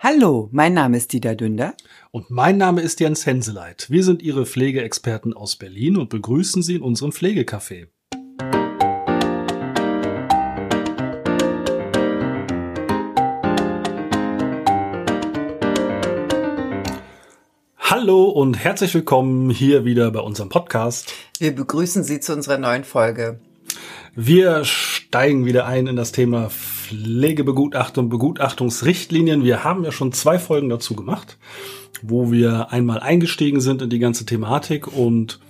Hallo, mein Name ist Dieter Dünder. Und mein Name ist Jens Henseleit. Wir sind Ihre Pflegeexperten aus Berlin und begrüßen Sie in unserem Pflegecafé. Hallo und herzlich willkommen hier wieder bei unserem Podcast. Wir begrüßen Sie zu unserer neuen Folge. Wir steigen wieder ein in das Thema Pflegebegutachtung, Begutachtungsrichtlinien. Wir haben ja schon zwei Folgen dazu gemacht, wo wir einmal eingestiegen sind in die ganze Thematik und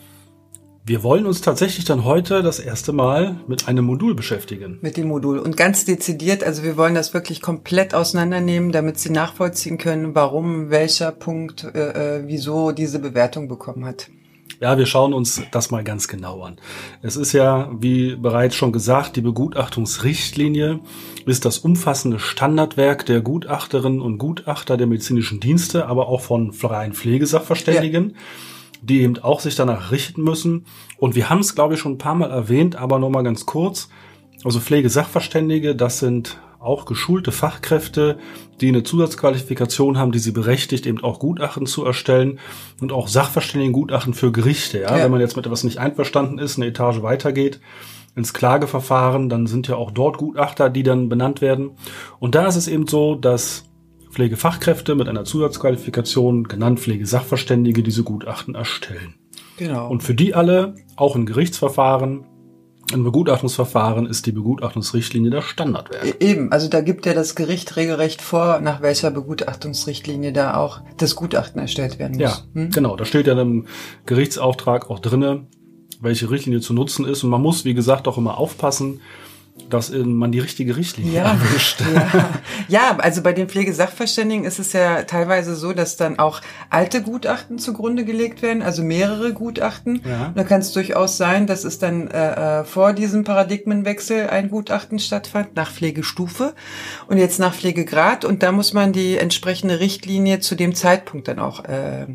wir wollen uns tatsächlich dann heute das erste Mal mit einem Modul beschäftigen. Mit dem Modul und ganz dezidiert, also wir wollen das wirklich komplett auseinandernehmen, damit Sie nachvollziehen können, warum welcher Punkt, äh, äh wieso diese Bewertung bekommen hat. Ja, wir schauen uns das mal ganz genau an. Es ist ja, wie bereits schon gesagt, die Begutachtungsrichtlinie ist das umfassende Standardwerk der Gutachterinnen und Gutachter der medizinischen Dienste, aber auch von freien Pflegesachverständigen. Ja die eben auch sich danach richten müssen. Und wir haben es, glaube ich, schon ein paar Mal erwähnt, aber nochmal ganz kurz. Also Pflegesachverständige, das sind auch geschulte Fachkräfte, die eine Zusatzqualifikation haben, die sie berechtigt, eben auch Gutachten zu erstellen und auch Sachverständigengutachten für Gerichte. Ja? ja? Wenn man jetzt mit etwas nicht einverstanden ist, eine Etage weitergeht ins Klageverfahren, dann sind ja auch dort Gutachter, die dann benannt werden. Und da ist es eben so, dass Pflegefachkräfte mit einer Zusatzqualifikation, genannt Pflegesachverständige, diese Gutachten erstellen. Genau. Und für die alle, auch in Gerichtsverfahren, im Begutachtungsverfahren ist die Begutachtungsrichtlinie der Standardwert. E-, eben, also da gibt ja das Gericht regelrecht vor, nach welcher Begutachtungsrichtlinie da auch das Gutachten erstellt werden muss. Ja, hm? genau. Da steht ja im Gerichtsauftrag auch drinne, welche Richtlinie zu nutzen ist. Und man muss, wie gesagt, auch immer aufpassen, dass man die richtige Richtlinie ja, erwischt. Ja. ja, also bei den Pflegesachverständigen ist es ja teilweise so, dass dann auch alte Gutachten zugrunde gelegt werden, also mehrere Gutachten. Ja. da kann es durchaus sein, dass es dann äh, äh, vor diesem Paradigmenwechsel ein Gutachten stattfand, nach Pflegestufe und jetzt nach Pflegegrad. Und da muss man die entsprechende Richtlinie zu dem Zeitpunkt dann auch äh,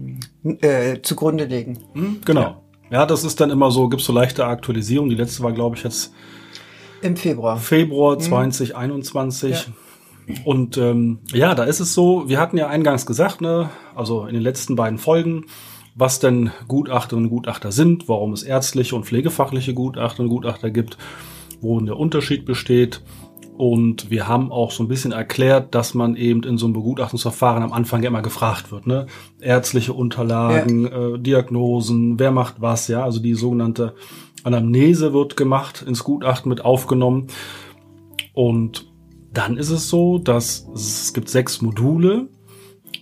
äh, zugrunde legen. Hm, genau. Ja. ja, das ist dann immer so, gibt so leichte Aktualisierung. Die letzte war, glaube ich, jetzt im Februar. Februar 2021. Mhm. Ja. Und ähm, ja, da ist es so, wir hatten ja eingangs gesagt, ne, also in den letzten beiden Folgen, was denn Gutachterinnen und Gutachter sind, warum es ärztliche und pflegefachliche Gutachterinnen und Gutachter gibt, worin der Unterschied besteht. Und wir haben auch so ein bisschen erklärt, dass man eben in so einem Begutachtungsverfahren am Anfang ja immer gefragt wird, ne? Ärztliche Unterlagen, ja. äh, Diagnosen, wer macht was, ja, also die sogenannte Anamnese wird gemacht, ins Gutachten mit aufgenommen. Und dann ist es so, dass es gibt sechs Module,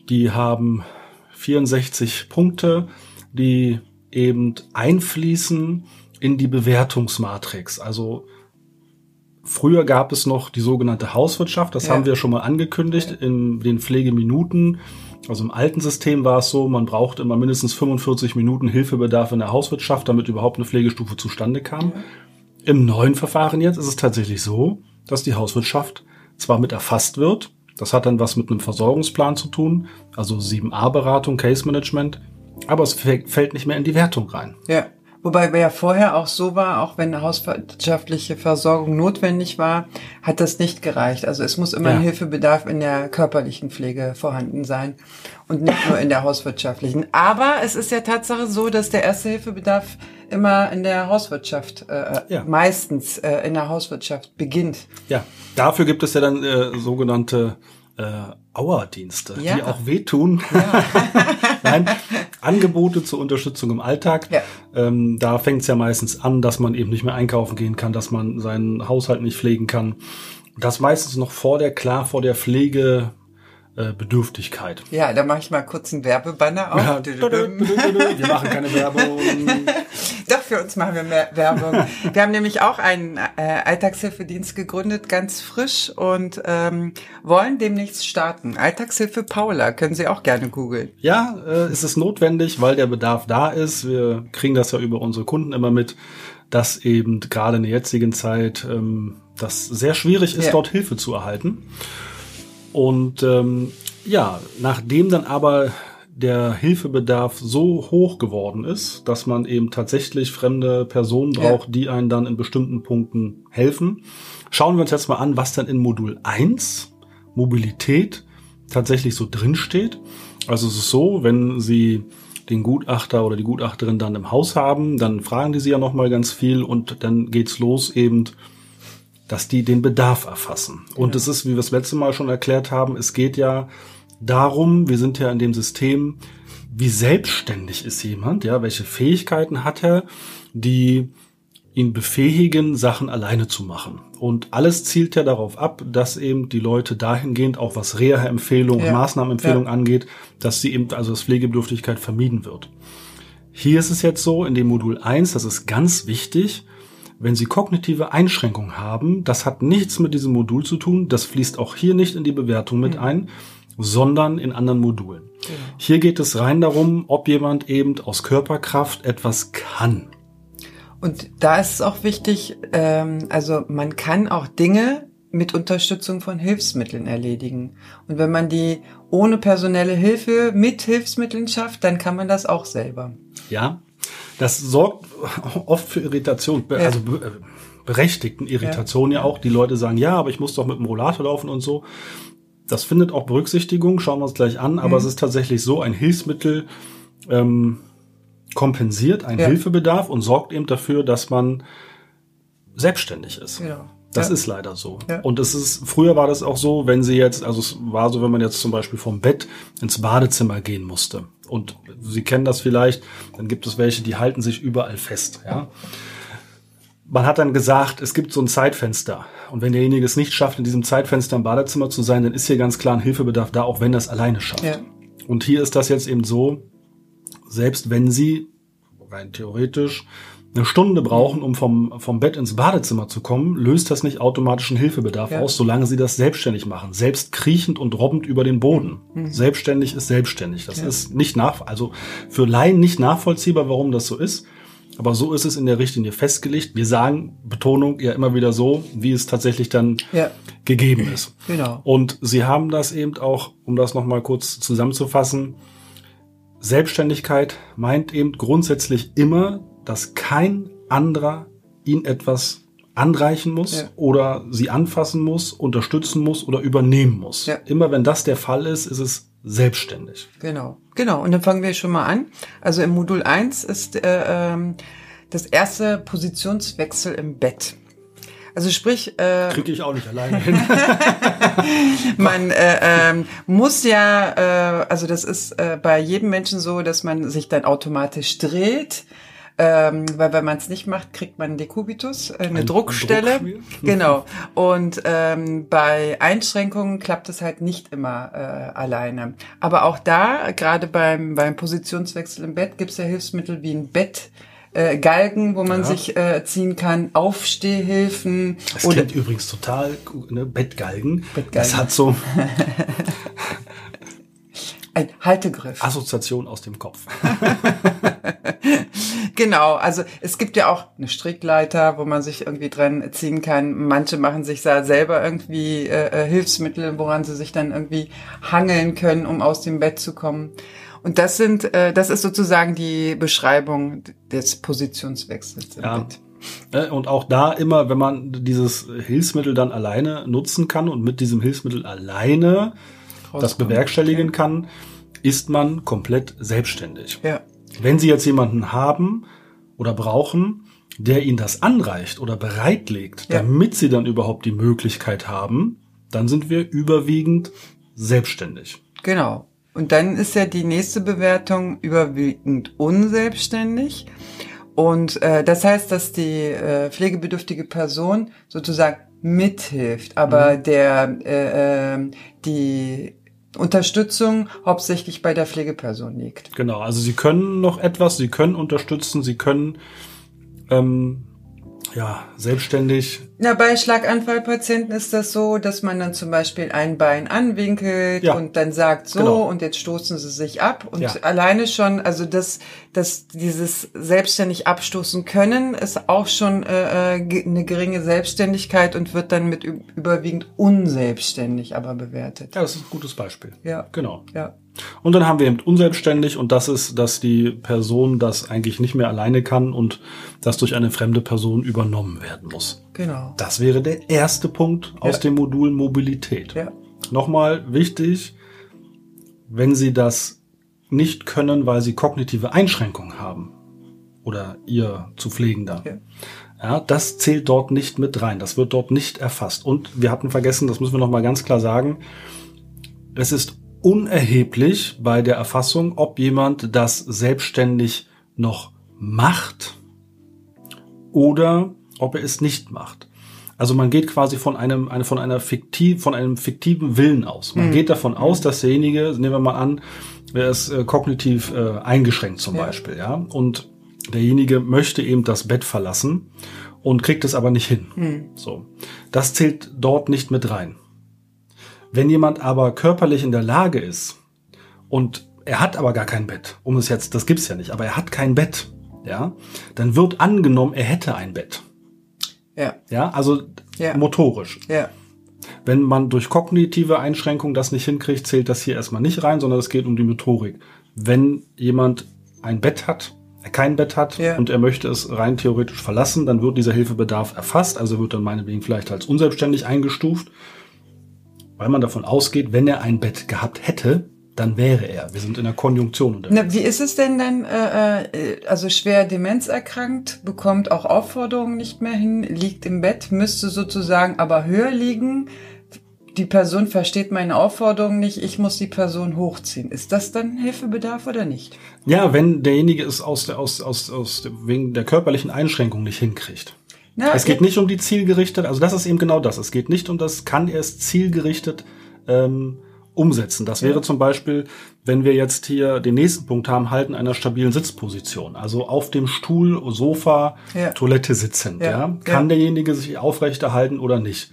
die haben 64 Punkte, die eben einfließen in die Bewertungsmatrix. Also früher gab es noch die sogenannte Hauswirtschaft, das ja. haben wir schon mal angekündigt in den Pflegeminuten. Also im alten System war es so, man braucht immer mindestens 45 Minuten Hilfebedarf in der Hauswirtschaft, damit überhaupt eine Pflegestufe zustande kam. Im neuen Verfahren jetzt ist es tatsächlich so, dass die Hauswirtschaft zwar mit erfasst wird, das hat dann was mit einem Versorgungsplan zu tun, also 7a-Beratung, Case Management, aber es fällt nicht mehr in die Wertung rein. Ja. Wobei ja vorher auch so war, auch wenn eine hauswirtschaftliche Versorgung notwendig war, hat das nicht gereicht. Also es muss immer ja. ein Hilfebedarf in der körperlichen Pflege vorhanden sein und nicht nur in der hauswirtschaftlichen. Aber es ist ja Tatsache so, dass der erste Hilfebedarf immer in der Hauswirtschaft, äh, ja. meistens äh, in der Hauswirtschaft beginnt. Ja, dafür gibt es ja dann äh, sogenannte äh, Auerdienste, ja. die auch wehtun. Ja. Nein, Angebote zur Unterstützung im Alltag. Ja. Ähm, da fängt es ja meistens an, dass man eben nicht mehr einkaufen gehen kann, dass man seinen Haushalt nicht pflegen kann. Das meistens noch vor der, klar, vor der Pflege äh, Bedürftigkeit. Ja, da mache ich mal kurz einen Werbebanner auf. Ja. Wir machen keine Werbung. Doch, für uns machen wir mehr Werbung. Wir haben nämlich auch einen äh, Alltagshilfedienst gegründet, ganz frisch und ähm, wollen demnächst starten. Alltagshilfe Paula, können Sie auch gerne googeln. Ja, äh, es ist notwendig, weil der Bedarf da ist. Wir kriegen das ja über unsere Kunden immer mit, dass eben gerade in der jetzigen Zeit ähm, das sehr schwierig ist, ja. dort Hilfe zu erhalten. Und ähm, ja, nachdem dann aber der Hilfebedarf so hoch geworden ist, dass man eben tatsächlich fremde Personen braucht, ja. die einen dann in bestimmten Punkten helfen. Schauen wir uns jetzt mal an, was dann in Modul 1 Mobilität tatsächlich so drinsteht. Also es ist so, wenn Sie den Gutachter oder die Gutachterin dann im Haus haben, dann fragen die sie ja nochmal ganz viel und dann geht's los eben, dass die den Bedarf erfassen. Und es ist, wie wir es letzte Mal schon erklärt haben, es geht ja darum, wir sind ja in dem System, wie selbstständig ist jemand, ja, welche Fähigkeiten hat er, die ihn befähigen, Sachen alleine zu machen. Und alles zielt ja darauf ab, dass eben die Leute dahingehend, auch was Reha-Empfehlungen, ja. Maßnahmenempfehlungen ja. angeht, dass sie eben, also dass Pflegebedürftigkeit vermieden wird. Hier ist es jetzt so, in dem Modul 1, das ist ganz wichtig, wenn Sie kognitive Einschränkungen haben, das hat nichts mit diesem Modul zu tun, das fließt auch hier nicht in die Bewertung mit mhm. ein, sondern in anderen Modulen. Genau. Hier geht es rein darum, ob jemand eben aus Körperkraft etwas kann. Und da ist es auch wichtig, ähm, also man kann auch Dinge mit Unterstützung von Hilfsmitteln erledigen. Und wenn man die ohne personelle Hilfe mit Hilfsmitteln schafft, dann kann man das auch selber. Ja, das sorgt oft für Irritation, also äh, berechtigten Irritationen ja. ja auch. Die Leute sagen, ja, aber ich muss doch mit dem Rollator laufen und so. Das findet auch Berücksichtigung, schauen wir uns gleich an, aber mhm. es ist tatsächlich so, ein Hilfsmittel ähm, kompensiert einen ja. Hilfebedarf und sorgt eben dafür, dass man selbstständig ist. Ja. Das ja. ist leider so. Ja. Und es ist, früher war das auch so, wenn sie jetzt, also es war so, wenn man jetzt zum Beispiel vom Bett ins Badezimmer gehen musste. Und Sie kennen das vielleicht, dann gibt es welche, die halten sich überall fest, ja. Man hat dann gesagt, es gibt so ein Zeitfenster. Und wenn derjenige es nicht schafft, in diesem Zeitfenster im Badezimmer zu sein, dann ist hier ganz klar ein Hilfebedarf da, auch wenn er es alleine schafft. Ja. Und hier ist das jetzt eben so, selbst wenn sie rein theoretisch eine Stunde brauchen, um vom, vom Bett ins Badezimmer zu kommen, löst das nicht automatisch einen Hilfebedarf ja. aus, solange sie das selbstständig machen. Selbst kriechend und robbend über den Boden. Mhm. Selbstständig ist selbstständig. Das ja. ist nicht nach, also für Laien nicht nachvollziehbar, warum das so ist. Aber so ist es in der Richtlinie festgelegt. Wir sagen, Betonung ja immer wieder so, wie es tatsächlich dann ja. gegeben ist. Genau. Und sie haben das eben auch, um das nochmal kurz zusammenzufassen, Selbstständigkeit meint eben grundsätzlich immer, dass kein anderer ihn etwas anreichen muss ja. oder sie anfassen muss, unterstützen muss oder übernehmen muss. Ja. Immer wenn das der Fall ist, ist es selbstständig. Genau, genau. Und dann fangen wir schon mal an. Also im Modul 1 ist äh, ähm, das erste Positionswechsel im Bett. Also sprich, äh, kriege ich auch nicht alleine hin. man äh, ähm, muss ja, äh, also das ist äh, bei jedem Menschen so, dass man sich dann automatisch dreht. Ähm, weil wenn man es nicht macht, kriegt man Dekubitus, äh, eine ein, Druckstelle. Ein genau. Und ähm, bei Einschränkungen klappt es halt nicht immer äh, alleine. Aber auch da, gerade beim, beim Positionswechsel im Bett, gibt es ja Hilfsmittel wie ein Bett äh, Galgen, wo man ja. sich äh, ziehen kann, Aufstehhilfen. Das oder klingt übrigens total, ne? Bettgalgen. Bettgalgen. Das hat so ein Haltegriff. Assoziation aus dem Kopf. genau, also es gibt ja auch eine Strickleiter, wo man sich irgendwie dran ziehen kann. Manche machen sich da selber irgendwie äh, äh Hilfsmittel, woran sie sich dann irgendwie hangeln können, um aus dem Bett zu kommen. Und das sind, äh, das ist sozusagen die Beschreibung des Positionswechsels im ja. Bett. Äh, und auch da immer, wenn man dieses Hilfsmittel dann alleine nutzen kann und mit diesem Hilfsmittel alleine das bewerkstelligen kann, ist man komplett selbstständig. Ja. Wenn Sie jetzt jemanden haben oder brauchen, der Ihnen das anreicht oder bereitlegt, ja. damit Sie dann überhaupt die Möglichkeit haben, dann sind wir überwiegend selbstständig. Genau. Und dann ist ja die nächste Bewertung überwiegend unselbstständig. Und äh, das heißt, dass die äh, pflegebedürftige Person sozusagen mithilft, aber mhm. der äh, äh, die Unterstützung hauptsächlich bei der Pflegeperson liegt. Genau, also sie können noch etwas, sie können unterstützen, sie können ähm, ja, selbstständig. Na, bei Schlaganfallpatienten ist das so, dass man dann zum Beispiel ein Bein anwinkelt ja. und dann sagt so genau. und jetzt stoßen sie sich ab und ja. alleine schon, also das, das dieses selbstständig abstoßen können ist auch schon äh, äh eine geringe Selbstständigkeit und wird dann mit überwiegend unselbstständig aber bewertet. Ja, das ist ein gutes Beispiel. Ja. Genau. Ja. Und dann haben wir eben unselbstständig und das ist, dass die Person das eigentlich nicht mehr alleine kann und das durch eine fremde Person übernommen werden muss. Genau. Das wäre der erste Punkt aus ja. dem Modul Mobilität. Ja. Nochmal wichtig, wenn sie das nicht können, weil sie kognitive Einschränkungen haben oder ihr zu pflegender. Ja. Ja, das zählt dort nicht mit rein. Das wird dort nicht erfasst. Und wir hatten vergessen, das müssen wir noch mal ganz klar sagen. Es ist unerheblich bei der Erfassung, ob jemand das selbstständig noch macht oder ob er es nicht macht. Also man geht quasi von einem, eine, von einer fiktiv, von einem fiktiven Willen aus. Man mhm. geht davon aus, dass derjenige, nehmen wir mal an, er ist äh, kognitiv äh, eingeschränkt zum ja. Beispiel, ja, und derjenige möchte eben das Bett verlassen und kriegt es aber nicht hin. Mhm. So, das zählt dort nicht mit rein. Wenn jemand aber körperlich in der Lage ist und er hat aber gar kein Bett, um es jetzt, das gibt's ja nicht, aber er hat kein Bett, ja, dann wird angenommen, er hätte ein Bett. Ja. Ja, also ja. motorisch. Ja. Wenn man durch kognitive Einschränkungen das nicht hinkriegt, zählt das hier erstmal nicht rein, sondern es geht um die Motorik. Wenn jemand ein Bett hat, er kein Bett hat ja. und er möchte es rein theoretisch verlassen, dann wird dieser Hilfebedarf erfasst, also wird dann meinetwegen vielleicht als unselbstständig eingestuft, weil man davon ausgeht, wenn er ein Bett gehabt hätte, dann wäre er. Wir sind in der Konjunktion unterwegs. Na, wie ist es denn dann, äh, äh, also schwer demenzerkrankt, bekommt auch Aufforderungen nicht mehr hin, liegt im Bett, müsste sozusagen aber höher liegen. Die Person versteht meine Aufforderung nicht, ich muss die Person hochziehen. Ist das dann Hilfebedarf oder nicht? Ja, wenn derjenige es aus der, aus, aus, aus, wegen der körperlichen Einschränkung nicht hinkriegt. Na, es geht nicht um die zielgerichtet, also das ist eben genau das. Es geht nicht um das, kann er es zielgerichtet ähm, umsetzen. Das wäre ja. zum Beispiel, wenn wir jetzt hier den nächsten Punkt haben, halten einer stabilen Sitzposition. Also auf dem Stuhl, Sofa, ja. Toilette sitzend. Ja. ja. Kann derjenige sich aufrechterhalten oder nicht?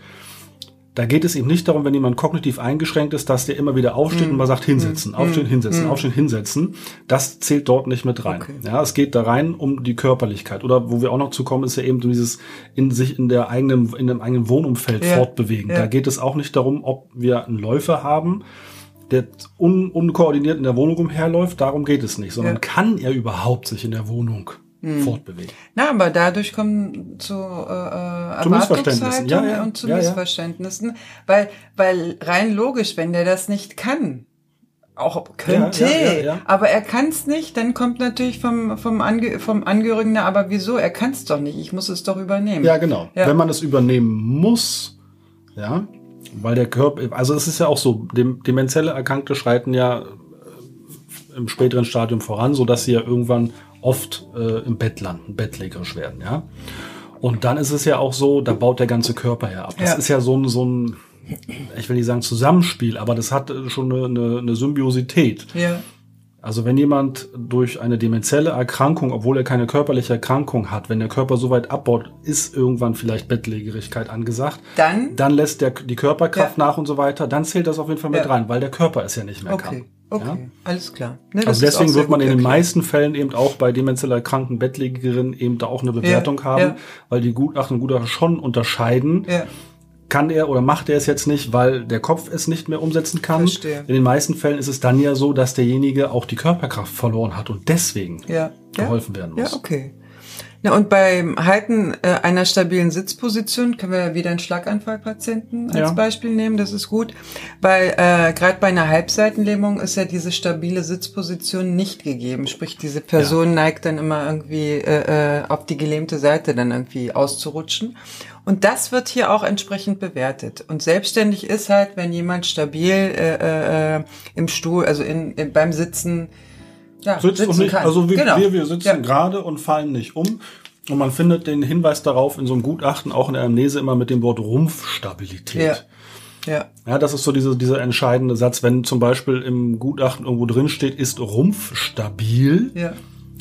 Da geht es eben nicht darum, wenn jemand kognitiv eingeschränkt ist, dass der immer wieder aufsteht mm. und mal sagt, hinsetzen, mm. aufstehen, hinsetzen, mm. aufstehen, hinsetzen. Das zählt dort nicht mit rein. Okay. Ja, es geht da rein um die Körperlichkeit. Oder wo wir auch noch zu kommen, ist ja eben dieses in sich in der eigenen, in dem eigenen Wohnumfeld ja. fortbewegen. Ja. Da geht es auch nicht darum, ob wir einen Läufer haben, der un unkoordiniert in der Wohnung umherläuft. Darum geht es nicht, sondern ja. kann er überhaupt sich in der Wohnung hm. fortbewegen. Na, aber dadurch kommen zu, äh, äh zu Erwartungshaltungen ja, ja. und zu ja, Missverständnissen, weil weil rein logisch, wenn der das nicht kann, auch könnte, aber er kann es nicht, dann kommt natürlich vom vom, Ange vom Angehörigen, na, aber wieso? Er kann es doch nicht. Ich muss es doch übernehmen. Ja, genau. Wenn man es übernehmen muss, ja, weil der Körper, also es ist ja auch so, dem, demenzielle Erkrankte schreiten ja äh, im späteren Stadium voran, so dass sie ja irgendwann oft äh, im Bett landen, bettlägerisch werden, ja. Und dann ist es ja auch so, da baut der ganze Körper ja ab. Das ja. ist ja so ein, so ein, ich will nicht sagen Zusammenspiel, aber das hat schon eine, eine, eine Symbiosität. Ja. Also wenn jemand durch eine demenzielle Erkrankung, obwohl er keine körperliche Erkrankung hat, wenn der Körper so weit abbaut, ist irgendwann vielleicht Bettlägerigkeit angesagt. Dann? Dann lässt der, die Körperkraft ja. nach und so weiter. Dann zählt das auf jeden Fall mit ja. rein, weil der Körper es ja nicht mehr okay. kann. Okay, ja? alles klar. Ne, also deswegen wird man in den meisten Fällen eben auch bei demenziell erkrankten Bettlägerinnen eben da auch eine Bewertung haben, weil die Gutachten und Gutachter schon unterscheiden. Ja kann er oder macht er es jetzt nicht, weil der Kopf es nicht mehr umsetzen kann. Verstehe. In den meisten Fällen ist es dann ja so, dass derjenige auch die Körperkraft verloren hat und deswegen ja. geholfen ja. werden muss. Ja, okay. Na, und beim Halten äh, einer stabilen Sitzposition können wir wieder einen Schlaganfallpatienten als ja. Beispiel nehmen. Das ist gut, weil äh, gerade bei einer Halbseitenlähmung ist ja diese stabile Sitzposition nicht gegeben. Sprich, diese Person ja. neigt dann immer irgendwie äh, äh, auf die gelähmte Seite dann irgendwie auszurutschen. Und das wird hier auch entsprechend bewertet. Und selbstständig ist halt, wenn jemand stabil äh, äh, im Stuhl, also in, in beim Sitzen ja, sitzt und nicht, kann. also wir, genau. wir, wir sitzen ja. gerade und fallen nicht um. Und man findet den Hinweis darauf in so einem Gutachten, auch in der Amnese, immer mit dem Wort Rumpfstabilität. Ja. Ja. ja, das ist so dieser, dieser entscheidende Satz, wenn zum Beispiel im Gutachten irgendwo drin steht, ist Rumpf stabil, ja.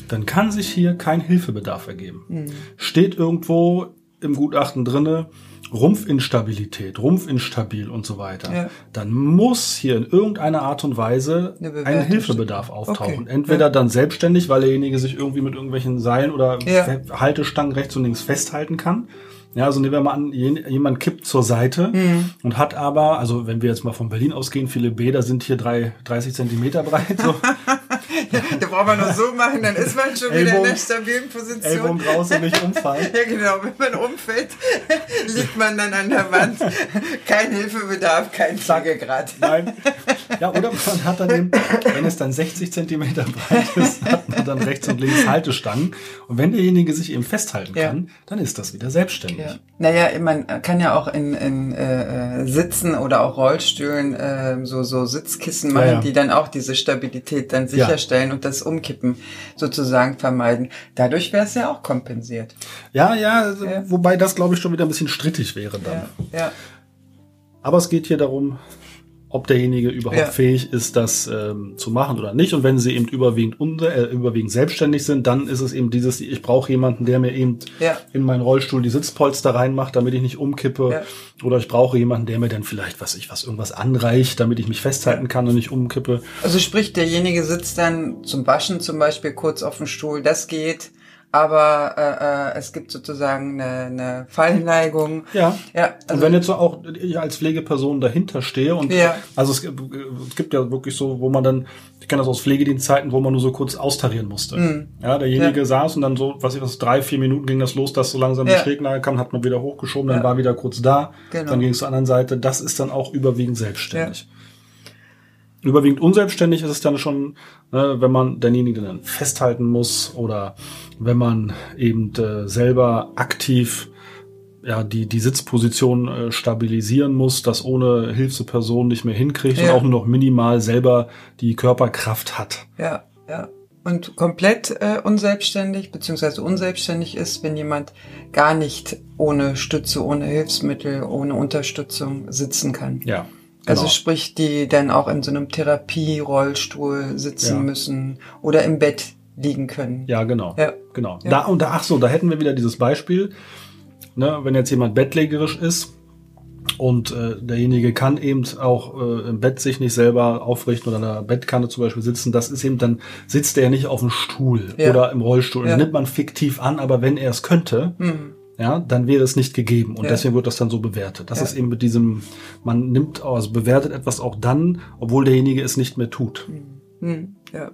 dann kann sich hier kein Hilfebedarf ergeben. Mhm. Steht irgendwo im Gutachten drinne, Rumpfinstabilität, Rumpfinstabil und so weiter, ja. dann muss hier in irgendeiner Art und Weise ein Hilfebedarf auftauchen. Okay. Entweder ja. dann selbstständig, weil derjenige sich irgendwie mit irgendwelchen Seilen oder ja. Haltestangen rechts und links festhalten kann. Ja, also nehmen wir mal an, jemand kippt zur Seite mhm. und hat aber, also wenn wir jetzt mal von Berlin ausgehen, viele Bäder sind hier drei, 30 Zentimeter breit. So. da braucht man nur so machen, dann ist man schon wieder in einer stabilen Position. Ellbogen raus und nicht umfallen. ja, genau. Wenn man umfällt, liegt man dann an der Wand. Kein Hilfebedarf, kein Pflegegrad. Nein. Ja, oder man hat dann, eben, wenn es dann 60 Zentimeter breit ist, hat man dann rechts und links Haltestangen. Und wenn derjenige sich eben festhalten kann, ja. dann ist das wieder selbstständig. Ja. Naja, man kann ja auch in, in äh, Sitzen oder auch Rollstühlen äh, so, so Sitzkissen machen, ja, ja. die dann auch diese Stabilität dann sicherstellen und das Umkippen sozusagen vermeiden. Dadurch wäre es ja auch kompensiert. Ja, ja, also, wobei das, glaube ich, schon wieder ein bisschen strittig wäre dann. Ja. Aber es geht hier darum, ob derjenige überhaupt ja. fähig ist, das ähm, zu machen oder nicht. Und wenn sie eben überwiegend, unter, äh, überwiegend selbstständig sind, dann ist es eben dieses, ich brauche jemanden, der mir eben ja. in meinen Rollstuhl die Sitzpolster reinmacht, damit ich nicht umkippe. Ja. Oder ich brauche jemanden, der mir dann vielleicht, was ich was, irgendwas anreicht, damit ich mich festhalten kann und nicht umkippe. Also sprich, derjenige sitzt dann zum Waschen zum Beispiel kurz auf dem Stuhl, das geht aber äh, äh, es gibt sozusagen eine, eine Fallneigung. Ja. ja also und wenn jetzt so auch ich als Pflegeperson dahinter stehe und ja. also es, es gibt ja wirklich so, wo man dann, ich kenne das aus Pflegedienstzeiten, wo man nur so kurz austarieren musste. Mhm. Ja, derjenige ja. saß und dann so, was ich was, drei, vier Minuten ging das los, dass so langsam ja. die Schräglage kam, hat man wieder hochgeschoben, dann war wieder kurz da, genau. dann ging es zur anderen Seite. Das ist dann auch überwiegend selbstständig. Überwiegend unselbstständig ist es dann schon, äh, wenn man denjenigen dann festhalten muss oder wenn man eben äh, selber aktiv ja, die, die Sitzposition äh, stabilisieren muss, das ohne Hilfsperson nicht mehr hinkriegt ja. und auch nur noch minimal selber die Körperkraft hat. Ja, ja. Und komplett äh, unselbstständig beziehungsweise unselbstständig ist, wenn jemand gar nicht ohne Stütze, ohne Hilfsmittel, ohne Unterstützung sitzen kann. Ja. Also genau. Also sprich, die dann auch in so einem Therapie-Rollstuhl sitzen ja. müssen oder im Bett liegen können. Ja, genau. Ja. Genau. Ja. Da und da, ach so, da hätten wir wieder dieses Beispiel, ne, wenn jetzt jemand bettlägerisch ist und äh, derjenige kann eben auch äh, im Bett sich nicht selber aufrichten oder in der Bettkante zum Beispiel sitzen, das ist eben, dann sitzt er ja nicht auf dem Stuhl ja. oder im Rollstuhl. Ja. Das nimmt man fiktiv an, aber wenn er es könnte, mhm. Ja, dann wäre es nicht gegeben. Und ja. deswegen wird das dann so bewertet. Das ist eben mit diesem, man nimmt, also bewertet etwas auch dann, obwohl derjenige es nicht mehr tut. Mhm. Mhm. Ja.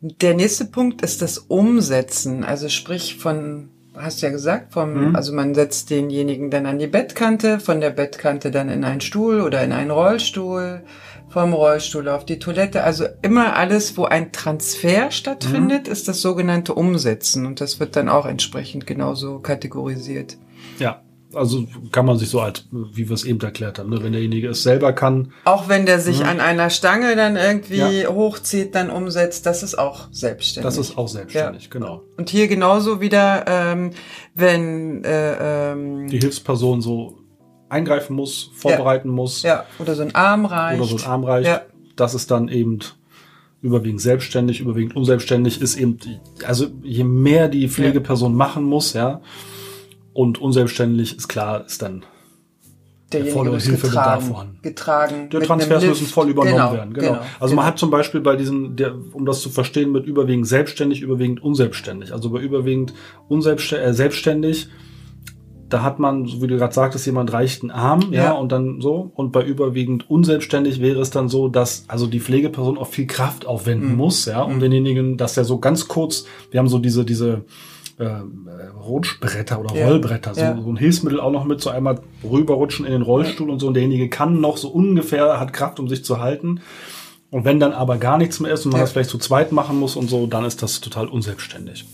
Der nächste Punkt ist das Umsetzen. Also sprich von, hast ja gesagt, vom, mhm. also man setzt denjenigen dann an die Bettkante, von der Bettkante dann in einen Stuhl oder in einen Rollstuhl, vom Rollstuhl auf die Toilette. Also immer alles, wo ein Transfer stattfindet, mhm. ist das sogenannte Umsetzen. Und das wird dann auch entsprechend genauso kategorisiert. Ja also kann man sich so als, wie wir es eben erklärt haben, ne? wenn derjenige es selber kann. Auch wenn der sich mhm. an einer Stange dann irgendwie ja. hochzieht, dann umsetzt, das ist auch selbstständig. Das ist auch selbstständig, ja. genau. Und hier genauso wieder, ähm, wenn äh, ähm, die Hilfsperson so eingreifen muss, vorbereiten ja. muss. Ja, oder so ein Arm reicht. Oder so ein Arm reicht. Ja. Das ist dann eben überwiegend selbstständig, überwiegend unselbstständig ist eben, also je mehr die Pflegeperson machen muss, ja, und unselbstständig ist klar, ist dann der volle Hilfebedarf vorhanden. Getragen. Der Transfers müssen voll übernommen genau, werden. Genau. genau also genau. man hat zum Beispiel bei diesen, der, um das zu verstehen, mit überwiegend selbstständig, überwiegend unselbstständig. Also bei überwiegend unselbstständig, äh, selbstständig, da hat man, so wie du gerade sagtest, jemand reicht einen Arm, ja. ja, und dann so. Und bei überwiegend unselbstständig wäre es dann so, dass also die Pflegeperson auch viel Kraft aufwenden mhm. muss, ja, um mhm. denjenigen, dass der so ganz kurz, wir haben so diese, diese, äh, Rutschbretter oder ja. Rollbretter, so, ja. so, ein Hilfsmittel auch noch mit, so einmal rüberrutschen in den Rollstuhl und so. Und derjenige kann noch so ungefähr, hat Kraft, um sich zu halten. Und wenn dann aber gar nichts mehr ist und man das vielleicht zu zweit machen muss und so, dann ist das total unselbstständig.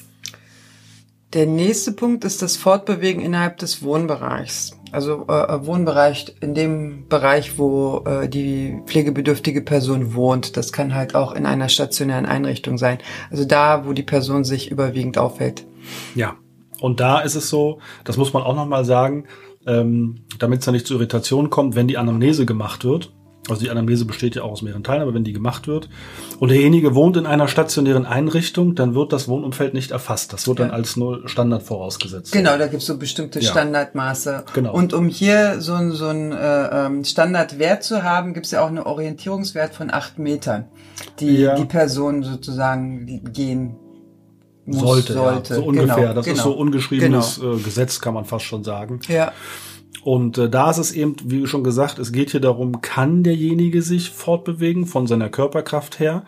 Der nächste Punkt ist das Fortbewegen innerhalb des Wohnbereichs. Also äh, äh, Wohnbereich in dem Bereich, wo äh, die pflegebedürftige Person wohnt. Das kann halt auch in einer stationären Einrichtung sein. Also da, wo die Person sich überwiegend aufhält. Ja, und da ist es so, das muss man auch nochmal sagen, ähm, damit es da nicht zu Irritationen kommt, wenn die Anamnese gemacht wird, also die Anamnese besteht ja auch aus mehreren Teilen, aber wenn die gemacht wird und derjenige wohnt in einer stationären Einrichtung, dann wird das Wohnumfeld nicht erfasst. Das wird ja. dann als nur Standard vorausgesetzt. Genau, da gibt es so bestimmte ja. Standardmaße. Genau. Und um hier so, ein so ein äh, ähm, Standardwert zu haben, gibt es ja auch einen Orientierungswert von acht Metern, die ja. die Person sozusagen gehen muss, sollte. sollte. So ungefähr. Genau, das genau. ist so ungeschriebenes genau. äh, Gesetz, kann man fast schon sagen. Ja. Und äh, da ist es eben, wie schon gesagt, es geht hier darum, kann derjenige sich fortbewegen von seiner Körperkraft her.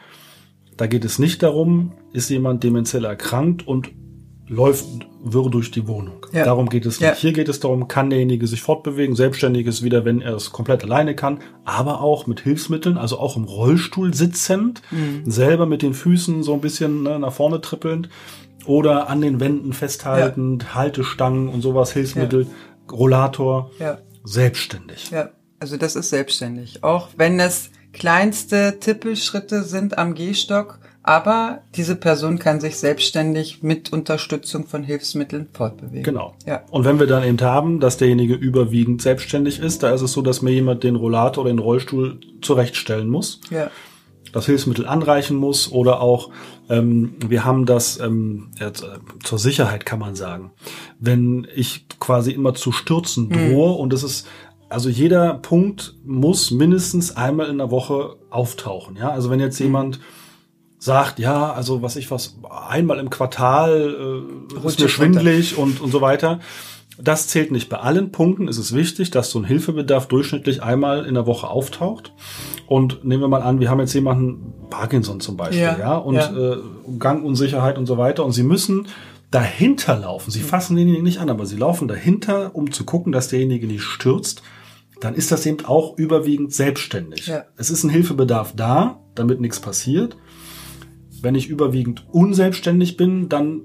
Da geht es nicht darum, ist jemand demenziell erkrankt und läuft wirr durch die Wohnung. Ja. Darum geht es nicht. Ja. Hier geht es darum, kann derjenige sich fortbewegen, selbstständig ist wieder, wenn er es komplett alleine kann, aber auch mit Hilfsmitteln, also auch im Rollstuhl sitzend, mhm. selber mit den Füßen so ein bisschen ne, nach vorne trippelnd oder an den Wänden festhaltend, ja. Haltestangen und sowas, Hilfsmittel, Rollator, selbstständig. Ja, also das ist selbstständig. Auch wenn das kleinste Tippelschritte sind am Gehstock, aber diese Person kann sich selbstständig mit Unterstützung von Hilfsmitteln fortbewegen. Genau. Ja. Und wenn wir dann eben haben, dass derjenige überwiegend selbstständig ist, da ist es so, dass mir jemand den Rollator oder den Rollstuhl zurechtstellen muss. Ja. Das Hilfsmittel anreichen muss oder auch ähm, wir haben das ähm, ja, zur Sicherheit kann man sagen, wenn ich quasi immer zu stürzen hm. drohe hm. und es ist also jeder Punkt muss mindestens einmal in der Woche auftauchen. Ja, also wenn jetzt hm. jemand sagt, ja, also was ich was, einmal im Quartal äh, ist mir schwindlig und, und so weiter. Das zählt nicht. Bei allen Punkten ist es wichtig, dass so ein Hilfebedarf durchschnittlich einmal in der Woche auftaucht. Und nehmen wir mal an, wir haben jetzt jemanden, Parkinson zum Beispiel, ja, ja und ja. Äh, Gangunsicherheit und so weiter. Und sie müssen dahinter laufen. Sie fassen denjenigen nicht an, aber sie laufen dahinter, um zu gucken, dass derjenige nicht stürzt. Dann ist das eben auch überwiegend selbstständig. Ja. Es ist ein Hilfebedarf da, damit nichts passiert. Wenn ich überwiegend unselbstständig bin, dann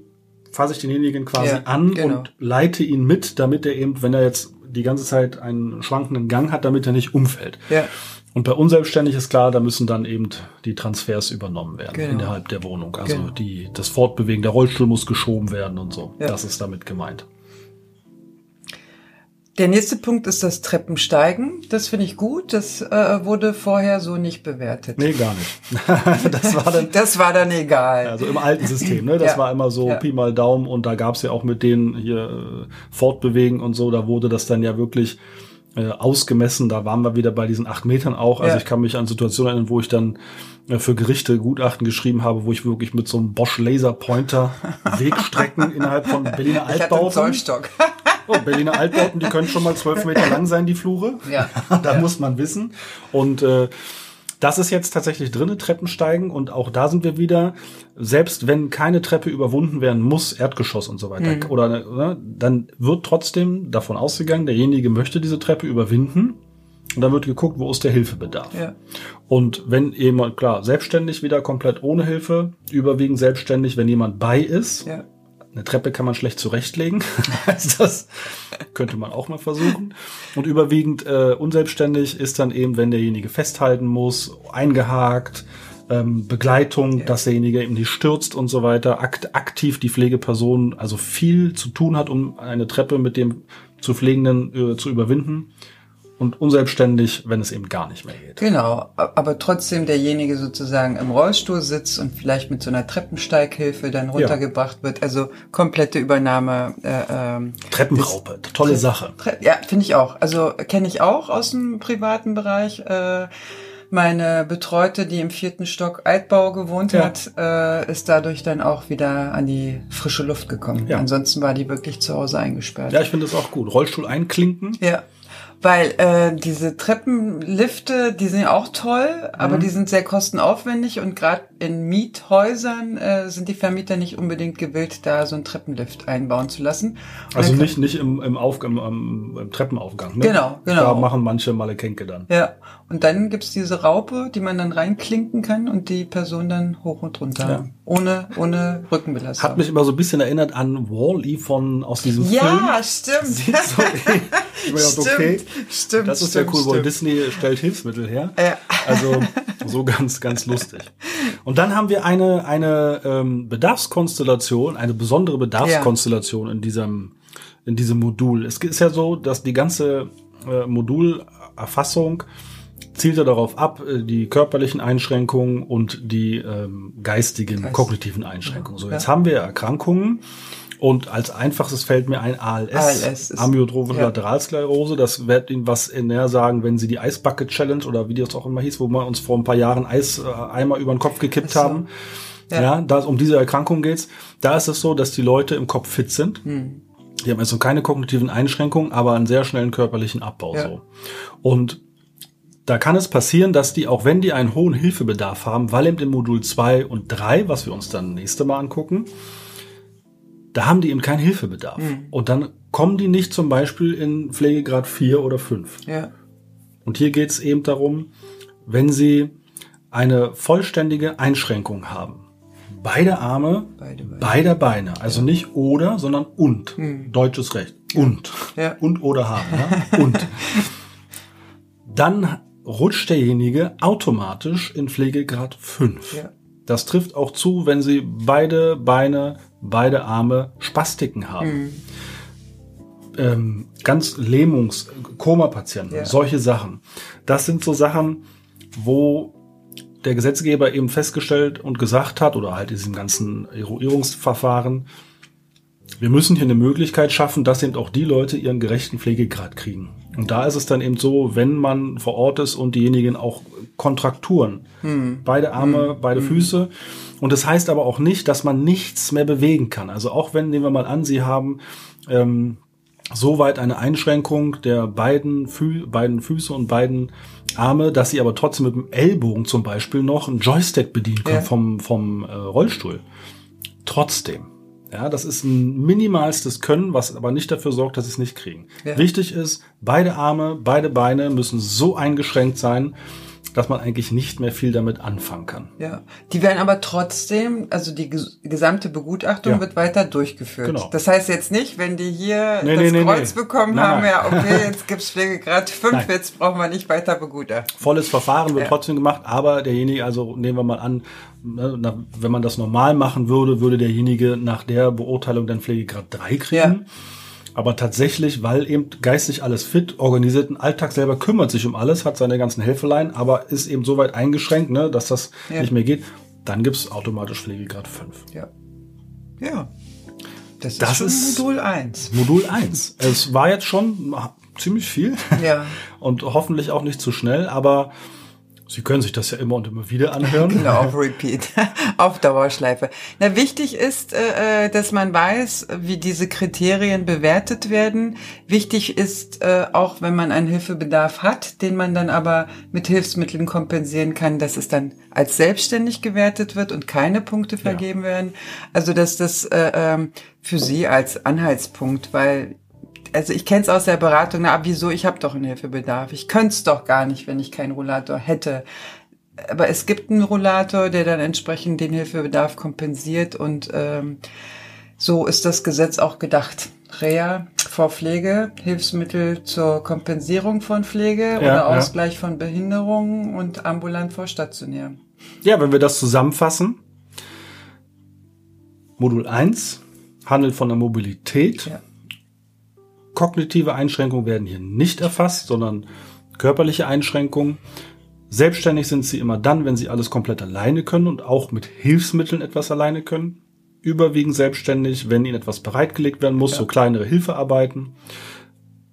fasse ich denjenigen quasi ja, an genau. und leite ihn mit, damit er eben, wenn er jetzt die ganze Zeit einen schwankenden Gang hat, damit er nicht umfällt. Ja. Und bei unselbstständig ist klar, da müssen dann eben die Transfers übernommen werden genau. innerhalb der Wohnung. Also genau. die, das Fortbewegen, der Rollstuhl muss geschoben werden und so. Ja. Das ist damit gemeint. Der nächste Punkt ist das Treppensteigen. Das finde ich gut. Das äh, wurde vorher so nicht bewertet. Nee, gar nicht. das, war dann, das war dann egal. Also im alten System, ne? Das ja. war immer so ja. Pi mal Daumen und da gab's ja auch mit denen hier äh, Fortbewegen und so, da wurde das dann ja wirklich äh, ausgemessen. Da waren wir wieder bei diesen acht Metern auch. Also ja. ich kann mich an Situationen erinnern, wo ich dann äh, für Gerichte Gutachten geschrieben habe, wo ich wirklich mit so einem Bosch Laser Pointer Wegstrecken innerhalb von Berliner Altbauten. Oh, Berliner Altbauten, die können schon mal zwölf Meter lang sein, die Flure. Ja. da ja. muss man wissen. Und äh, das ist jetzt tatsächlich drinne, Treppensteigen. Und auch da sind wir wieder, selbst wenn keine Treppe überwunden werden muss, Erdgeschoss und so weiter, mhm. oder ne, dann wird trotzdem davon ausgegangen, derjenige möchte diese Treppe überwinden. Und dann wird geguckt, wo ist der Hilfebedarf. Ja. Und wenn jemand, klar, selbstständig wieder komplett ohne Hilfe, überwiegend selbstständig, wenn jemand bei ist, ja. Eine Treppe kann man schlecht zurechtlegen. das könnte man auch mal versuchen. Und überwiegend äh, unselbstständig ist dann eben, wenn derjenige festhalten muss, eingehakt, ähm, Begleitung, ja. dass derjenige eben nicht stürzt und so weiter, akt aktiv die Pflegeperson also viel zu tun hat, um eine Treppe mit dem zu Pflegenden äh, zu überwinden und unselbstständig, wenn es eben gar nicht mehr geht. Genau, aber trotzdem derjenige sozusagen im Rollstuhl sitzt und vielleicht mit so einer Treppensteighilfe dann runtergebracht ja. wird. Also komplette Übernahme. Äh, ähm, Treppenraupe, tolle Tre Sache. Tre ja, finde ich auch. Also kenne ich auch aus dem privaten Bereich. Äh, meine Betreute, die im vierten Stock Altbau gewohnt ja. hat, äh, ist dadurch dann auch wieder an die frische Luft gekommen. Ja. Ansonsten war die wirklich zu Hause eingesperrt. Ja, ich finde das auch gut. Rollstuhl einklinken. Ja. Weil äh, diese Treppenlifte, die sind ja auch toll, aber mhm. die sind sehr kostenaufwendig und gerade in Miethäusern äh, sind die Vermieter nicht unbedingt gewillt, da so einen Treppenlift einbauen zu lassen. Und also nicht nicht im, im, Auf, im, im, im Treppenaufgang. Ne? Genau, genau. Da machen manche Malekenke dann. Ja, und dann gibt's diese Raupe, die man dann reinklinken kann und die Person dann hoch und runter. Ja. Ohne, ohne Rückenbelastung. Hat mich immer so ein bisschen erinnert an Wall-E von aus diesem ja, Film. Ja, stimmt. Sieht so, stimmt, okay. Stimmt. Das ist stimmt, ja cool, weil Disney stellt Hilfsmittel her. Ja. Also so ganz, ganz lustig. Und dann haben wir eine, eine ähm, Bedarfskonstellation, eine besondere Bedarfskonstellation ja. in diesem, in diesem Modul. Es ist ja so, dass die ganze äh, Modulerfassung zielt er darauf ab, äh, die körperlichen Einschränkungen und die ähm, geistigen, Geist. kognitiven Einschränkungen. So, jetzt ja. haben wir Erkrankungen und als einfachstes fällt mir ein ALS, ALS Amyotrophische ja. Lateralsklerose. Das wird Ihnen was in näher sagen, wenn Sie die Ice Bucket Challenge oder wie das auch immer hieß, wo wir uns vor ein paar Jahren Eiseimer äh, über den Kopf gekippt so. haben. Ja, ja da um diese Erkrankung geht's. Da ist es so, dass die Leute im Kopf fit sind. Hm. Die haben also keine kognitiven Einschränkungen, aber einen sehr schnellen körperlichen Abbau. Ja. So. Und da kann es passieren, dass die, auch wenn die einen hohen Hilfebedarf haben, weil eben im Modul 2 und 3, was wir uns dann nächste Mal angucken, da haben die eben keinen Hilfebedarf. Mhm. Und dann kommen die nicht zum Beispiel in Pflegegrad 4 oder 5. Ja. Und hier geht es eben darum, wenn sie eine vollständige Einschränkung haben. Beide Arme, beide Beine, beide Beine. also ja. nicht oder, sondern und. Mhm. Deutsches Recht. Und. Ja. Und oder haben. Ja? Und. Dann rutscht derjenige automatisch in Pflegegrad 5. Ja. Das trifft auch zu, wenn Sie beide Beine, beide Arme Spastiken haben. Mhm. Ähm, ganz Lähmungs-, Koma-Patienten, ja. solche Sachen. Das sind so Sachen, wo der Gesetzgeber eben festgestellt und gesagt hat, oder halt in diesem ganzen Eruierungsverfahren, wir müssen hier eine Möglichkeit schaffen, dass eben auch die Leute ihren gerechten Pflegegrad kriegen. Und da ist es dann eben so, wenn man vor Ort ist und diejenigen auch Kontrakturen, hm. beide Arme, hm. beide hm. Füße. Und das heißt aber auch nicht, dass man nichts mehr bewegen kann. Also auch wenn, nehmen wir mal an, Sie haben ähm, soweit eine Einschränkung der beiden, Fü beiden Füße und beiden Arme, dass Sie aber trotzdem mit dem Ellbogen zum Beispiel noch einen Joystick bedienen können ja. vom, vom äh, Rollstuhl. Trotzdem. Ja, das ist ein minimalstes Können, was aber nicht dafür sorgt, dass sie es nicht kriegen. Ja. Wichtig ist, beide Arme, beide Beine müssen so eingeschränkt sein, dass man eigentlich nicht mehr viel damit anfangen kann. Ja, die werden aber trotzdem, also die gesamte Begutachtung ja. wird weiter durchgeführt. Genau. Das heißt jetzt nicht, wenn die hier nee, das nee, Kreuz nee, bekommen nein, haben, nein. ja, okay, jetzt gibt's Pflegegrad 5, nein. jetzt brauchen wir nicht weiter begutachten. Volles Verfahren wird ja. trotzdem gemacht, aber derjenige, also nehmen wir mal an, ne, wenn man das normal machen würde, würde derjenige nach der Beurteilung dann Pflegegrad 3 kriegen. Ja. Aber tatsächlich, weil eben geistig alles fit, organisiert ein Alltag selber kümmert sich um alles, hat seine ganzen Helfeleien, aber ist eben so weit eingeschränkt, ne, dass das ja. nicht mehr geht, dann gibt's automatisch Pflegegrad 5. Ja. Ja. Das, das ist, Modul 1. Modul 1. es war jetzt schon ziemlich viel. Ja. Und hoffentlich auch nicht zu schnell, aber Sie können sich das ja immer und immer wieder anhören. genau, auf Repeat, auf Dauerschleife. Na, wichtig ist, äh, äh, dass man weiß, wie diese Kriterien bewertet werden. Wichtig ist äh, auch, wenn man einen Hilfebedarf hat, den man dann aber mit Hilfsmitteln kompensieren kann, dass es dann als selbstständig gewertet wird und keine Punkte vergeben ja. werden. Also dass das äh, ähm, für Sie als Anhaltspunkt, weil also ich kenne es aus der Beratung, na wieso, ich habe doch einen Hilfebedarf. Ich könnte es doch gar nicht, wenn ich keinen Rollator hätte. Aber es gibt einen Rollator, der dann entsprechend den Hilfebedarf kompensiert und ähm, so ist das Gesetz auch gedacht. Reha vor Pflege, Hilfsmittel zur Kompensierung von Pflege ja, oder Ausgleich ja. von Behinderungen und ambulant vor stationär. Ja, wenn wir das zusammenfassen, Modul 1 handelt von der Mobilität. Ja. Kognitive Einschränkungen werden hier nicht erfasst, sondern körperliche Einschränkungen. Selbstständig sind sie immer dann, wenn sie alles komplett alleine können und auch mit Hilfsmitteln etwas alleine können. Überwiegend selbstständig, wenn ihnen etwas bereitgelegt werden muss, ja. so kleinere Hilfearbeiten.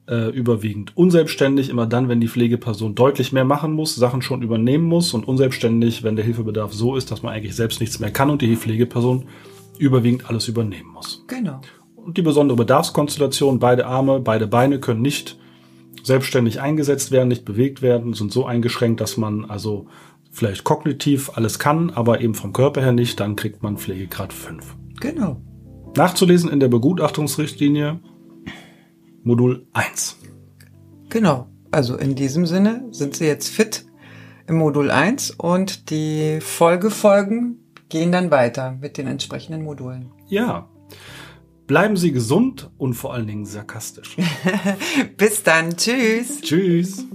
Äh, überwiegend unselbstständig, immer dann, wenn die Pflegeperson deutlich mehr machen muss, Sachen schon übernehmen muss und unselbstständig, wenn der Hilfebedarf so ist, dass man eigentlich selbst nichts mehr kann und die Pflegeperson überwiegend alles übernehmen muss. Genau. Und die besondere Bedarfskonstellation, beide Arme, beide Beine können nicht selbstständig eingesetzt werden, nicht bewegt werden, sind so eingeschränkt, dass man also vielleicht kognitiv alles kann, aber eben vom Körper her nicht, dann kriegt man Pflegegrad 5. Genau. Nachzulesen in der Begutachtungsrichtlinie Modul 1. Genau. Also in diesem Sinne sind Sie jetzt fit im Modul 1 und die Folgefolgen gehen dann weiter mit den entsprechenden Modulen. Ja, Bleiben Sie gesund und vor allen Dingen sarkastisch. Bis dann. Tschüss. Tschüss.